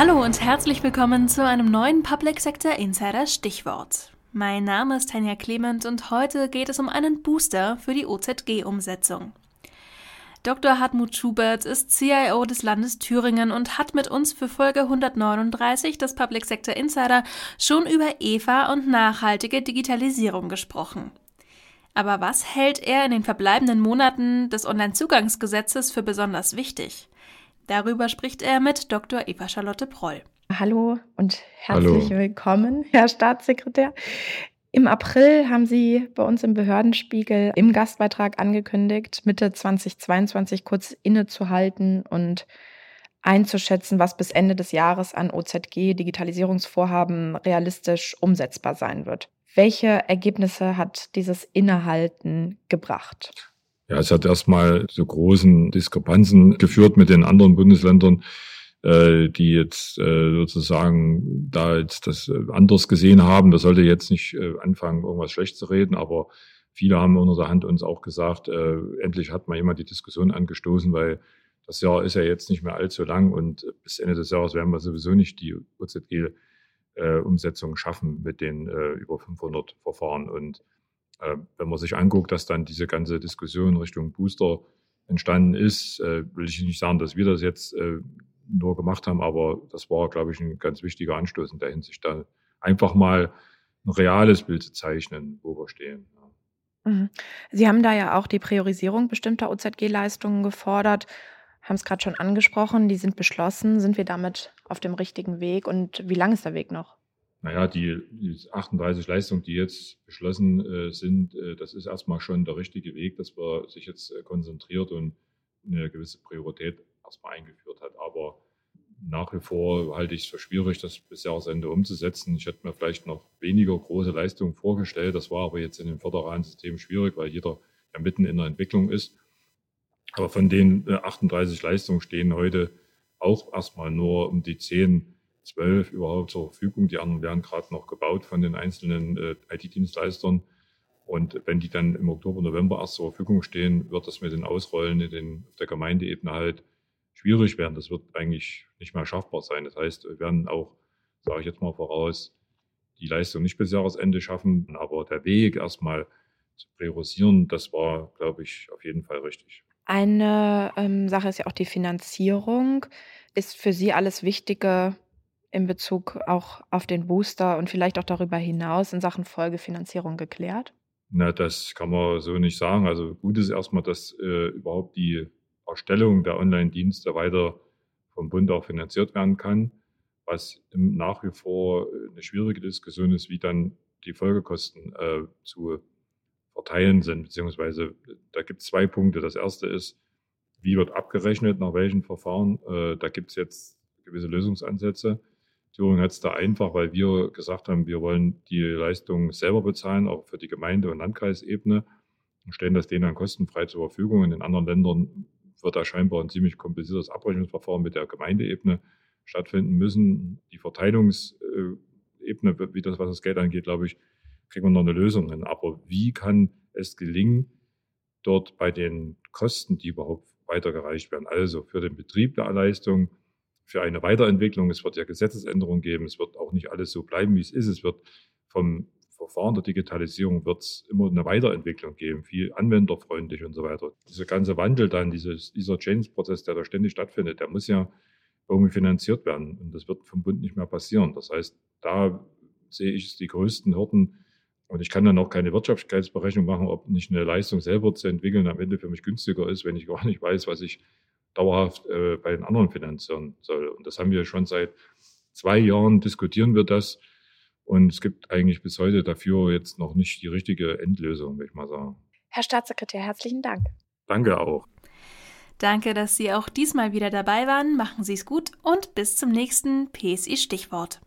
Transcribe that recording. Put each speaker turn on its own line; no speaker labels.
Hallo und herzlich willkommen zu einem neuen Public Sector Insider Stichwort. Mein Name ist Tanja Clement und heute geht es um einen Booster für die OZG-Umsetzung. Dr. Hartmut Schubert ist CIO des Landes Thüringen und hat mit uns für Folge 139 des Public Sector Insider schon über EVA und nachhaltige Digitalisierung gesprochen. Aber was hält er in den verbleibenden Monaten des Onlinezugangsgesetzes für besonders wichtig? Darüber spricht er mit Dr. Eva Charlotte Proll.
Hallo und herzlich Hallo. willkommen, Herr Staatssekretär. Im April haben Sie bei uns im Behördenspiegel im Gastbeitrag angekündigt, Mitte 2022 kurz innezuhalten und einzuschätzen, was bis Ende des Jahres an OZG-Digitalisierungsvorhaben realistisch umsetzbar sein wird. Welche Ergebnisse hat dieses Innehalten gebracht?
Ja, es hat erstmal zu großen Diskrepanzen geführt mit den anderen Bundesländern äh, die jetzt äh, sozusagen da jetzt das äh, anders gesehen haben. Das sollte jetzt nicht äh, anfangen, irgendwas schlecht zu reden, aber viele haben unter der Hand uns auch gesagt, äh, endlich hat mal jemand die Diskussion angestoßen, weil das Jahr ist ja jetzt nicht mehr allzu lang und bis Ende des Jahres werden wir sowieso nicht die OZG-Umsetzung äh, schaffen mit den äh, über 500 Verfahren. Und äh, wenn man sich anguckt, dass dann diese ganze Diskussion Richtung Booster entstanden ist, äh, will ich nicht sagen, dass wir das jetzt äh, nur gemacht haben, aber das war, glaube ich, ein ganz wichtiger Anstoß in der Hinsicht, da einfach mal ein reales Bild zu zeichnen, wo wir stehen.
Mhm. Sie haben da ja auch die Priorisierung bestimmter OZG-Leistungen gefordert, haben es gerade schon angesprochen, die sind beschlossen. Sind wir damit auf dem richtigen Weg und wie lang ist der Weg noch?
Naja, die, die 38 Leistungen, die jetzt beschlossen äh, sind, äh, das ist erstmal schon der richtige Weg, dass man sich jetzt äh, konzentriert und eine gewisse Priorität erstmal eingeführt hat. Aber nach wie vor halte ich es für schwierig, das bis Jahresende umzusetzen. Ich hätte mir vielleicht noch weniger große Leistungen vorgestellt. Das war aber jetzt in dem föderalen System schwierig, weil jeder ja mitten in der Entwicklung ist. Aber von den 38 äh, Leistungen stehen heute auch erstmal nur um die 10, 12 überhaupt zur Verfügung. Die anderen werden gerade noch gebaut von den einzelnen äh, IT-Dienstleistern. Und wenn die dann im Oktober, November erst zur Verfügung stehen, wird das mit den Ausrollen in den, auf der Gemeindeebene halt schwierig werden. Das wird eigentlich nicht mehr schaffbar sein. Das heißt, wir werden auch, sage ich jetzt mal voraus, die Leistung nicht bis Jahresende schaffen. Aber der Weg erstmal zu priorisieren, das war, glaube ich, auf jeden Fall richtig.
Eine ähm, Sache ist ja auch die Finanzierung. Ist für Sie alles Wichtige in Bezug auch auf den Booster und vielleicht auch darüber hinaus in Sachen Folgefinanzierung geklärt?
Na, das kann man so nicht sagen. Also gut ist erstmal, dass äh, überhaupt die Erstellung der Online-Dienste weiter vom Bund auch finanziert werden kann, was nach wie vor eine schwierige Diskussion ist, wie dann die Folgekosten äh, zu verteilen sind, beziehungsweise da gibt es zwei Punkte. Das erste ist, wie wird abgerechnet, nach welchen Verfahren. Äh, da gibt es jetzt gewisse Lösungsansätze. Thüringen hat es da einfach, weil wir gesagt haben, wir wollen die Leistung selber bezahlen, auch für die Gemeinde- und Landkreisebene und stellen das denen dann kostenfrei zur Verfügung. In den anderen Ländern wird da scheinbar ein ziemlich kompliziertes Abrechnungsverfahren mit der Gemeindeebene stattfinden müssen. Die Verteilungsebene, wie das, was das Geld angeht, glaube ich, kriegen wir noch eine Lösung hin. Aber wie kann es gelingen, dort bei den Kosten, die überhaupt weitergereicht werden, also für den Betrieb der Leistung, für eine Weiterentwicklung, es wird ja Gesetzesänderungen geben, es wird auch nicht alles so bleiben, wie es ist, es wird vom Verfahren der Digitalisierung wird es immer eine Weiterentwicklung geben, viel anwenderfreundlich und so weiter. Dieser ganze Wandel dann, dieses, dieser Change-Prozess, der da ständig stattfindet, der muss ja irgendwie finanziert werden. Und das wird vom Bund nicht mehr passieren. Das heißt, da sehe ich die größten Hürden. Und ich kann dann auch keine Wirtschaftlichkeitsberechnung machen, ob nicht eine Leistung selber zu entwickeln am Ende für mich günstiger ist, wenn ich gar nicht weiß, was ich dauerhaft äh, bei den anderen finanzieren soll. Und das haben wir schon seit zwei Jahren diskutieren wir das. Und es gibt eigentlich bis heute dafür jetzt noch nicht die richtige Endlösung, würde ich mal sagen.
Herr Staatssekretär, herzlichen Dank.
Danke auch.
Danke, dass Sie auch diesmal wieder dabei waren. Machen Sie es gut und bis zum nächsten PSI Stichwort.